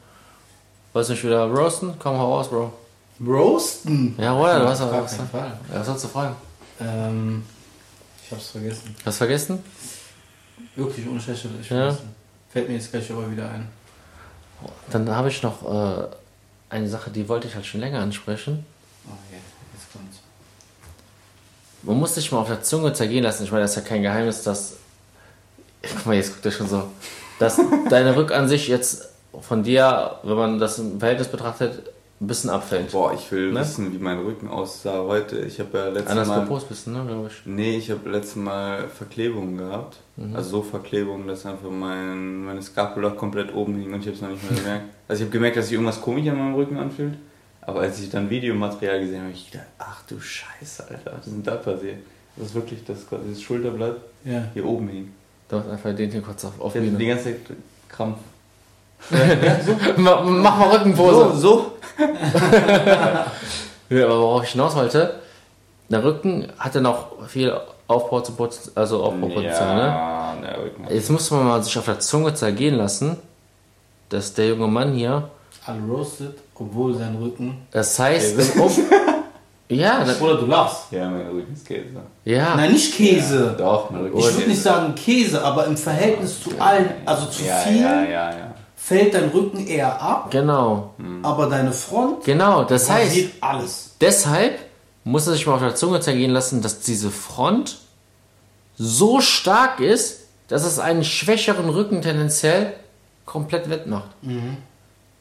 Wolltest du mich wieder roasten? Komm, hau raus, Bro. Roasten? Ja, oder? Du hast Auf doch gar was. Fall. Ja, was sollst du fragen? Ähm, ich hab's vergessen. Hast du vergessen? Wirklich ohne Scheiße, ich Ja. Fällt mir jetzt gleich aber wieder ein. Dann habe ich noch äh, eine Sache, die wollte ich halt schon länger ansprechen. Oh je, jetzt kommt's. Man muss sich mal auf der Zunge zergehen lassen. Ich meine, das ist ja kein Geheimnis, dass. Guck mal, jetzt guckt er schon so. Dass deine Rückansicht jetzt von dir, wenn man das im Verhältnis betrachtet, ein bisschen abfällt. Boah, ich will Ne? wissen, wie mein Rücken aussah heute. Ich habe ja letztes Anders Mal... Propos bist du, ne, glaube ich. Nee, ich habe letztes Mal Verklebungen gehabt. Mhm. Also so Verklebungen, dass einfach mein, meine Scapula komplett oben hing und ich habe es noch nicht mehr gemerkt. Also ich habe gemerkt, dass sich irgendwas komisch an meinem Rücken anfühlt. Aber als ich dann Videomaterial gesehen habe, habe ich gedacht, ach du Scheiße, Alter, was ist denn da passiert? Das ist wirklich das, das Schulterblatt Ja. hier oben hing. Du hast einfach den hier kurz auf, auf die ganze Zeit Krampf. Ma- Mach mal Rückenpose. so. Ja, aber worauf ich hinaus wollte, der Rücken hatte noch viel Aufbau zu also Aufbaupotenzial, ne? Ja, der Rücken. Jetzt muss man mal sich auf der Zunge zergehen lassen, dass der junge Mann hier, Alle roasted, obwohl sein Rücken. das heißt, um ja, das, Oder du lachst. Ja, mein Rücken ist Käse. ja, Nein, nicht Käse. Doch, mein Rücken Ich würde nicht sagen Käse, aber im Verhältnis zu allen, also zu Ja, viel, ja, ja, ja. Fällt dein Rücken eher ab, genau, aber deine Front genau. Das heißt, rasiert alles. deshalb muss er sich mal auf der Zunge zergehen lassen, dass diese Front so stark ist, dass es einen schwächeren Rücken tendenziell komplett wettmacht. Ne?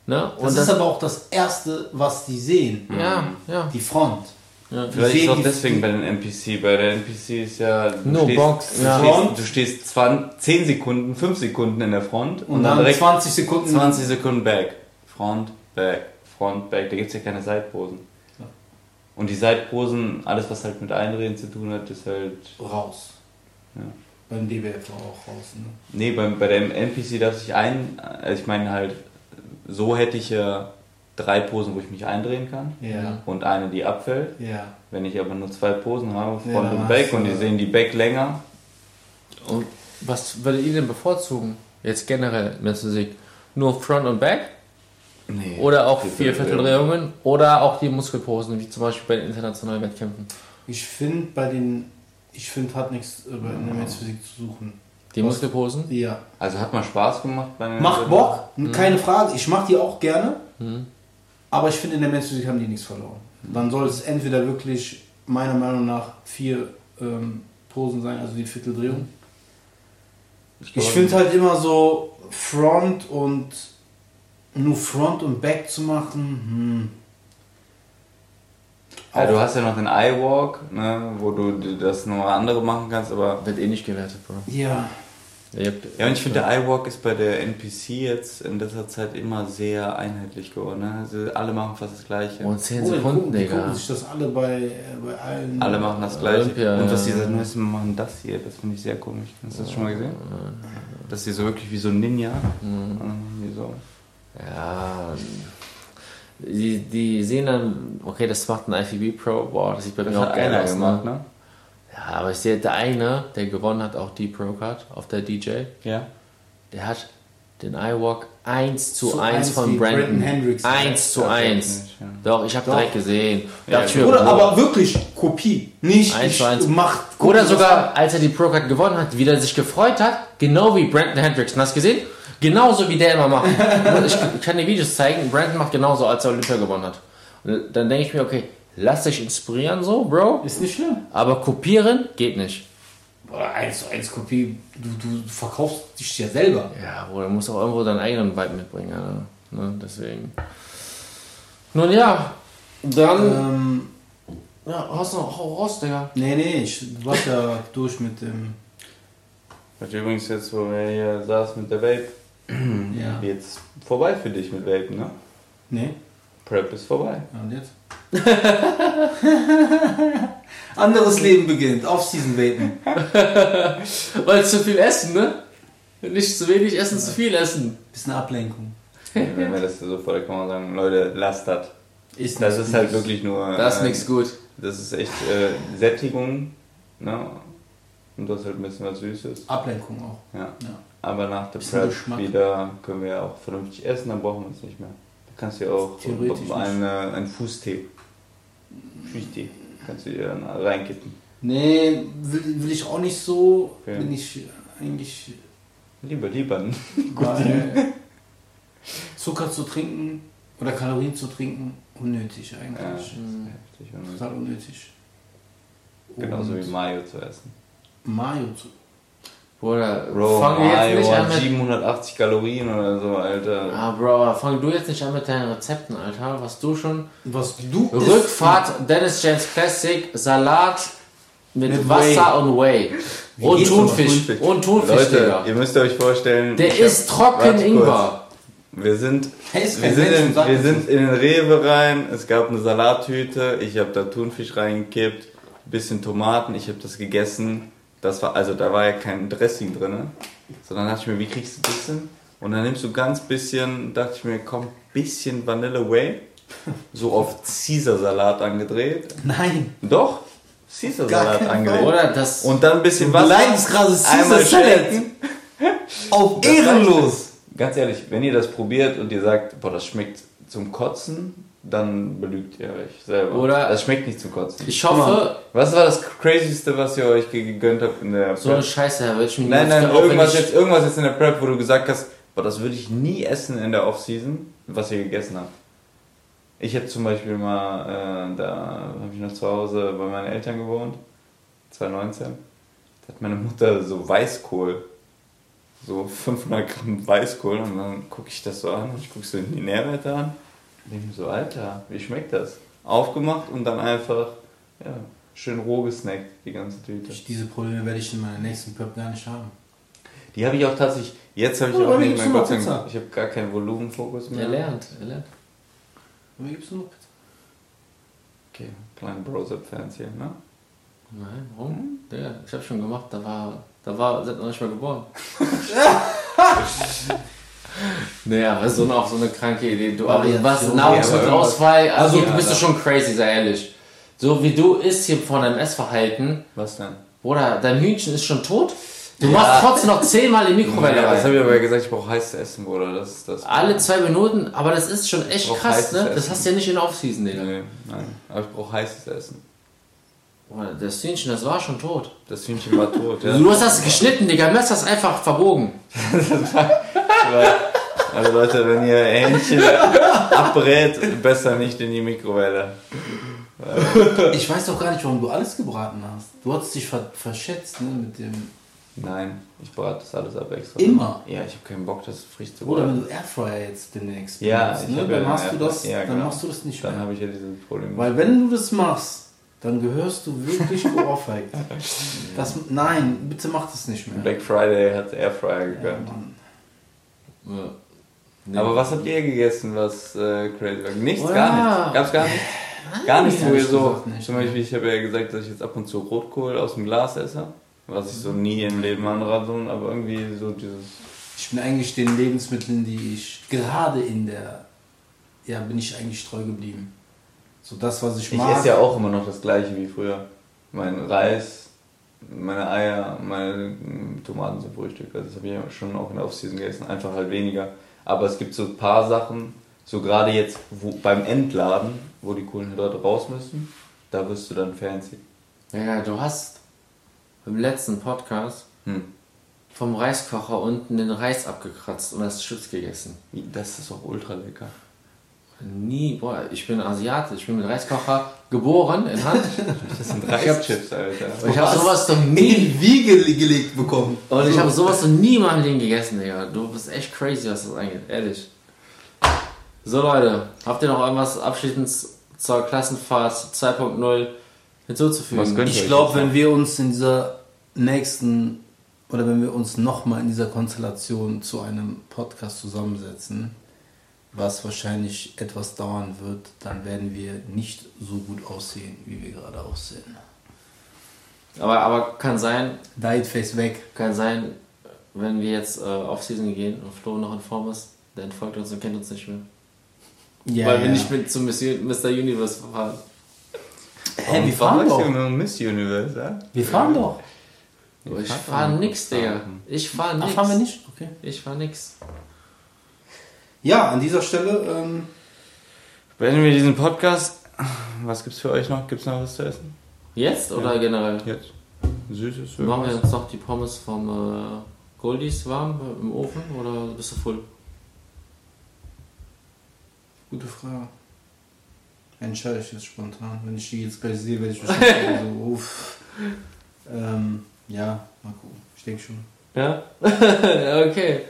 Das, Und ist aber auch das Erste, was die sehen. ja, ja. Die Front. Ja. Vielleicht ist auch deswegen bei den NPC. Bei der NPC ist ja. Du Nur stehst, Box, Du, ja. stehst, du stehst 20, 10 Sekunden, 5 Sekunden in der Front Und, dann 20 Sekunden. 20 Sekunden back. Front, back, Front, Back, da gibt es ja keine Seitposen. Ja. Und die Seitposen, alles was halt mit Eindrehen zu tun hat, ist halt. Raus. Ja. Beim DBF auch raus. Ne? Nee, bei, bei dem NPC darf ich ein. Also ich meine halt, so hätte ich ja drei Posen, wo ich mich eindrehen kann. Ja. Und eine, die abfällt. Ja. Wenn ich aber nur zwei Posen habe, Front Ja, und Back, und die sehen die Back länger, Und was würdet ihr denn bevorzugen? Jetzt generell mit Musik? Nur Front und Back? Nee. Oder auch Vier vier Vierteldrehungen? Oder auch die Muskelposen, wie zum Beispiel bei den internationalen Wettkämpfen? Ich finde bei den. Ich finde, hat nichts bei- in der Messphysik zu suchen. Die? Muskelposen? Ja. Also hat mal Spaß gemacht bei den Macht Bock, keine Frage. Ich mache die auch gerne. Mhm. Aber ich finde, in der Messphysik haben die nichts verloren. Dann soll es entweder wirklich, meiner Meinung nach, vier ähm, Posen sein, also die Vierteldrehung. Ich finde halt immer so Front und nur Front und Back zu machen, hm. Ja, du hast ja noch den Eye-Walk, ne, wo du das nur andere machen kannst, aber. Wird eh nicht gewertet, Bro. Ja, Ja, und ich finde, der Eye-Walk ist bei der NPC jetzt in letzter Zeit immer sehr einheitlich geworden. Ne? Also alle machen fast das Gleiche. Und 10 Oh, die Sekunden, gucken, die Digga. gucken sich das alle bei, äh, bei allen. Alle machen das Gleiche. Olympia, und dass die seit neuestem machen das hier, das finde ich sehr komisch. Hast du das schon mal gesehen? Dass die so wirklich wie so ein Ninja. Mhm. Wie so. Ja, die, die sehen dann, okay, das macht ein IFBB Pro, boah, das sieht bei Das mir auch hat geil aus. gemacht, Ne? Ja, aber ich sehe, der eine, der gewonnen hat, auch die Pro Card auf der DJ, Ja. der hat den iWalk 1 zu, Zu 1 eins von wie Brandon. Brandon Hendricks. 1 zu Das 1. nicht, ja. Doch, ich habe direkt gesehen. Ja, mir, Oder aber wirklich Kopie. Nicht Eins ich zu eins. mach. Oder sogar, als er die Pro Card gewonnen hat, wie der sich gefreut hat, genau wie Brandon Hendricks. Hast du gesehen? Genauso wie der immer macht. ich, ich kann dir Videos zeigen, Brandon macht genauso, als er Olympia gewonnen hat. Und dann denke ich mir, okay, lass dich inspirieren so, Bro, Ist nicht schlimm. aber kopieren geht nicht. Oder 1 zu 1 Kopie. Du, du verkaufst dich ja selber. Ja, Bro, du musst auch irgendwo deinen eigenen Vibe mitbringen. Ja, ne? Deswegen. Nun ja, dann. Ähm, ja, hast du noch hau raus, Digga. nee, nee, ich war ja durch mit dem. Das übrigens jetzt, wo wir hier saß mit der Vape, Ja. jetzt vorbei für dich mit Vape, ne? Nee. Prep ist vorbei. Ja, und jetzt? Anderes Leben beginnt. Off-Season vapen. Weil zu viel essen, ne? Nicht zu wenig essen, zu viel essen. Bisschen Ablenkung. Wenn wir das so vor der Kamera sagen, Leute, lasst das. Ist Das ist halt wirklich nur. Das ist äh, nichts gut. Das ist echt äh, Sättigung, ne? Und das ist halt ein bisschen was Süßes. Ablenkung auch. Ja. Ja. Aber nach der Prep wieder können wir ja auch vernünftig essen, dann brauchen wir es nicht mehr. Du kannst dir auch Theoretisch eine, einen Fußtee, Fußtee, kannst du dir dann reinkippen. Nee, will, will ich auch nicht so. Okay. Bin ich eigentlich. Lieber, lieber. Weil Zucker zu trinken oder Kalorien zu trinken, unnötig Ja, eigentlich. das ist heftig. Und Total unnötig. genauso Und wie Mayo zu essen. Mayo zu. Bruder, Bro, fang jetzt Mayo nicht an mit. 780 Kalorien oder so, Alter. Ah, Bro, fang du jetzt nicht an mit deinen Rezepten, Alter. Was du schon. Was du isst- Rückfahrt, Dennis James Classic, Salat mit, Mit Wasser und Whey. Und Thunfisch. Und Thunfisch, Leute, Digga. ihr müsst euch vorstellen. Der ist trocken. Ingwer. Wir sind, Hey, ist wir sind, in, wir sind in den Rewe rein, es gab eine Salattüte, ich habe da Thunfisch reingekippt, bisschen Tomaten, ich habe das gegessen. Das war, also da war ja kein Dressing drin, sondern dachte ich mir, wie kriegst du das hin? Und dann nimmst du ganz bisschen, dachte ich mir, komm, bisschen Vanille Whey, so auf Caesar-Salat angedreht. Nein. Doch, Caesar-Salat angedreht. Oder das. Und dann ein bisschen Wasser. beleidigst gerade Caesar einmal Salad. shaken. Auf Das ehrenlos. Ganz ehrlich, wenn ihr das probiert und ihr sagt, boah, das schmeckt zum Kotzen, dann belügt ihr euch selber. Oder- das schmeckt nicht zum Kotzen. ich hoffe, Was war das Crazyste, was ihr euch ge- gegönnt habt in der so eine Prep? Scheiße, Herr, mir Nein, nein, wenn irgendwas jetzt, irgendwas jetzt in der Prep, wo du gesagt hast, boah, das würde ich nie essen in der Off-Season, was ihr gegessen habt. Ich hätte zum Beispiel mal, äh, da habe ich noch zu Hause bei meinen Eltern gewohnt, 2019. Da hat meine Mutter so Weißkohl, so 500 Gramm Weißkohl und dann gucke ich das so an und ich gucke so in die Nährwerte an und denke mir so, Alter, wie schmeckt das? Aufgemacht und dann einfach, ja, schön roh gesnackt, die ganze Tüte. Diese Probleme werde ich in meiner nächsten Prep gar nicht haben. Die habe ich auch tatsächlich, jetzt habe ich Oh, auch nicht mehr, gibt's Gott sei Dank, ich habe gar keinen Volumenfokus mehr. Er lernt, er lernt. Von mir gibst du nur Pizza. Okay, kleine Brosep-Fans hier, ne? Nein, warum? Digga, ich hab schon gemacht, da war, da war, seid noch nicht mal geboren. nee, aber so eine, auch so eine kranke Idee. Du, Variation. was, Ja, Nahrungsmittelauswahl, also, Also, du ja, bist du schon crazy, sei ehrlich. So wie du isst hier von deinem Essverhalten, Was denn? Bruder, dein Hühnchen ist schon tot. Du Ja. machst trotzdem noch zehnmal die Mikrowelle Ja, das habe ich aber gesagt, ich brauche heißes Essen, Bruder. Das ist das. Alle zwei Minuten, aber das ist schon echt krass, ne? Das Essen. hast du ja nicht in Off-Season, Digga. Nee, nein. Aber ich brauche heißes Essen. Bruder, das Hühnchen, das war schon tot. Das Hühnchen war tot, ja. Du hast das geschnitten, Digga, Messer ist einfach verbogen. Also Leute, wenn ihr Hähnchen abbrät, besser nicht in die Mikrowelle. Ich weiß doch gar nicht, warum du alles gebraten hast. Du hast dich ver verschätzt, ne, mit dem... Nein, ich brate das alles ab extra. Immer? Ja, ich habe keinen Bock, das frisch zu Oder braten. wenn du Airfryer jetzt demnächst Ja, benutzt, ne, ja dann, machst du das. Ja, dann genau. machst du das nicht Dann mehr. habe ich ja dieses Problem. Weil wenn du das machst, dann gehörst du wirklich geohrfeigt. Das, nein, bitte mach das nicht mehr. Black Friday hat Airfryer Ja, gegönnt. Mann. Ja. Nee. Aber was habt ihr gegessen, was äh, crazy war? Nichts, Oh, gar ja. nichts. Gab's gar nichts? Gar nichts, wo ihr so. zum Beispiel, ich habe ja gesagt, dass ich jetzt ab und zu Rotkohl aus dem Glas esse. Was ich so nie im Leben anrate, aber irgendwie so dieses. Ich bin eigentlich den Lebensmitteln, die ich gerade in der, ja, bin ich eigentlich treu geblieben. So das, was ich Ich mag. esse ja auch immer noch das gleiche wie früher. Mein Reis, meine Eier, meine Tomaten zum Frühstück. Also das habe ich ja schon auch in der Off-Season gegessen. Einfach halt weniger. Aber es gibt so ein paar Sachen, so gerade jetzt wo, beim Entladen, wo die Kohlenhydrate raus müssen, da wirst du dann fancy. Ja, du hast im letzten Podcast Hm. vom Reiskocher unten den Reis abgekratzt und das Chips gegessen. Das ist auch ultra lecker. Nie, boah, ich bin Asiate, ich bin mit Reiskocher geboren in Hand. Das sind Reischips, Alter. Und ich habe sowas noch in nie. die Wiege gelegt bekommen. Und ich habe sowas noch nie in meinem Leben gegessen, Digga. Du bist echt crazy, was das angeht, ehrlich. So Leute, habt ihr noch irgendwas abschließend zur Klassenfahrt 2.0 hinzuzufügen? Ich glaube, wenn wir uns in dieser nächsten oder wenn wir uns nochmal in dieser Konstellation zu einem Podcast zusammensetzen, was wahrscheinlich etwas dauern wird, dann werden wir nicht so gut aussehen, wie wir gerade aussehen. aber, aber kann sein, Diet Face weg. kann sein, wenn wir jetzt äh, auf Season gehen und Flo noch in Form ist, der entfolgt uns und kennt uns nicht mehr. Ja, Weil ja. wir nicht mit zum Mr. Universe fahren. Hä, wir fahren doch. Miss Universe, ja? Wir fahren doch. Ich fahren fahr doch. nix, Digga. Ich fahr Ach, nix. fahren wir nicht? Okay. Ich fahr nix. Ja, an dieser Stelle, ähm, Beenden wir diesen Podcast. Was gibt's für euch noch? Gibt's noch was zu essen? Jetzt oder generell? Jetzt. Süßes Machen wir uns noch die Pommes vom äh, Goldies warm im Ofen oder bist du voll? gute Frage. Entscheide ich jetzt spontan. Wenn ich die jetzt gleich sehe, werde ich wahrscheinlich so, uff. Ähm, ja, mal gucken. Ich denke schon. Ja? okay.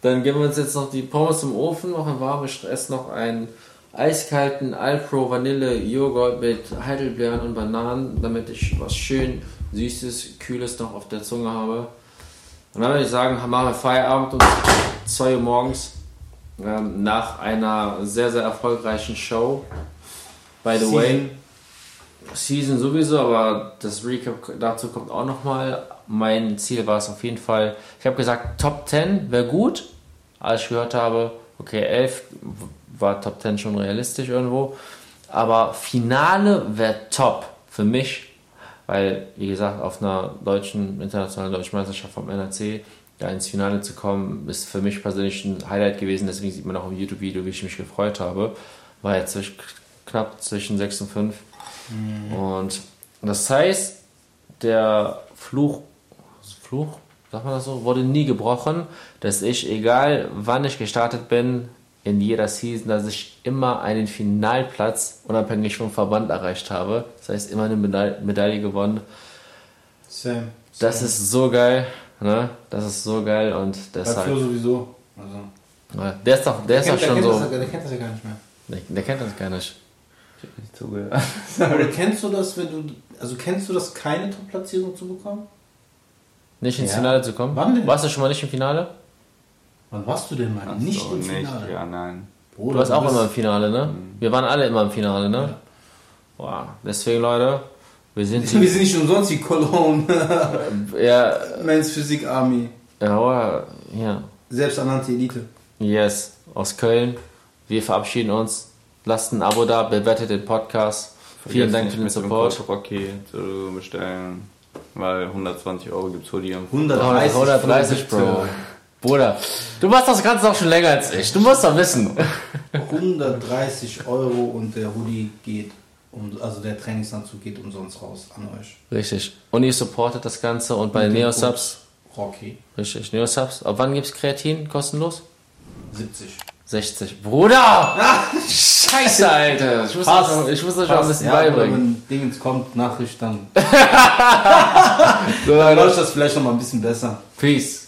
Dann geben wir uns jetzt noch die Pommes im Ofen, machen warm. Ich esse noch einen eiskalten Alpro Vanille Joghurt mit Heidelbeeren und Bananen, damit ich was schön Süßes, Kühles noch auf der Zunge habe. Und dann würde ich sagen, machen wir Feierabend um 2 Uhr morgens ähm, nach einer sehr, sehr erfolgreichen Show. By the Season. way, Season sowieso, aber das Recap dazu kommt auch nochmal. Mein Ziel war es auf jeden Fall. Ich habe gesagt, Top 10 wäre gut. Als ich gehört habe, okay, 11 war Top 10 schon realistisch irgendwo. Aber Finale wäre top für mich, weil, wie gesagt, auf einer deutschen, internationalen deutschen Meisterschaft vom NRC da ins Finale zu kommen, ist für mich persönlich ein Highlight gewesen. Deswegen sieht man auch im YouTube-Video, wie ich mich gefreut habe. War jetzt zwischen, knapp zwischen 6 und 5. Und das heißt, der Fluch, Fluch, sagt man das so, wurde nie gebrochen, dass ich, egal wann ich gestartet bin, in jeder Season, dass ich immer einen Finalplatz, unabhängig vom Verband, erreicht habe. Das heißt, immer eine Meda Medaille gewonnen. Sam. Das ist so geil, ne? Das ist so geil und Bei deshalb. Flo sowieso. Also, Ja, Der ist doch, der ist doch kennt, der, schon so. das, der kennt das ja gar nicht mehr. Der, der kennt das gar nicht. Ich hab nicht zugehört. Oder kennst du das, wenn du. Also kennst du das, keine Top-Platzierung zu bekommen? Nicht ins Ja. Finale zu kommen? Wann denn? Warst du schon mal nicht im Finale? Wann warst du denn mal? Ach nicht so, im nicht, Finale. ja, nein. Du warst auch immer im Finale, ne? Wir waren alle immer im Finale, ne? Boah, deswegen, Leute, wir sind Wir die, sind nicht umsonst wie Cologne. ja, Men's Physik Army. ja, ja, Selbsternannte Elite. yes, aus Köln. Wir verabschieden uns. Lasst ein Abo da, bewertet den Podcast. Vielen Dank nicht, für den Support. Rocky zu bestellen. Weil 120 Euro gibt's Hoodie am 130, 130, Bro. Bruder, du machst das Ganze auch schon länger als ich. Du musst doch wissen. 130 Euro und der Hoodie geht, um, also der Trainingsanzug geht umsonst raus an euch. Richtig. Und ihr supportet das Ganze und bei Neosubs, Rocky. richtig, Neosubs. Ab wann gibt's Kreatin kostenlos? 70. 60. Bruder! Scheiße, Alter. Ich muss, euch, ich muss euch auch ein bisschen ja, beibringen. Wenn Dingens kommt, Nachricht, dann So, dann läuft das vielleicht noch mal ein bisschen besser. Peace.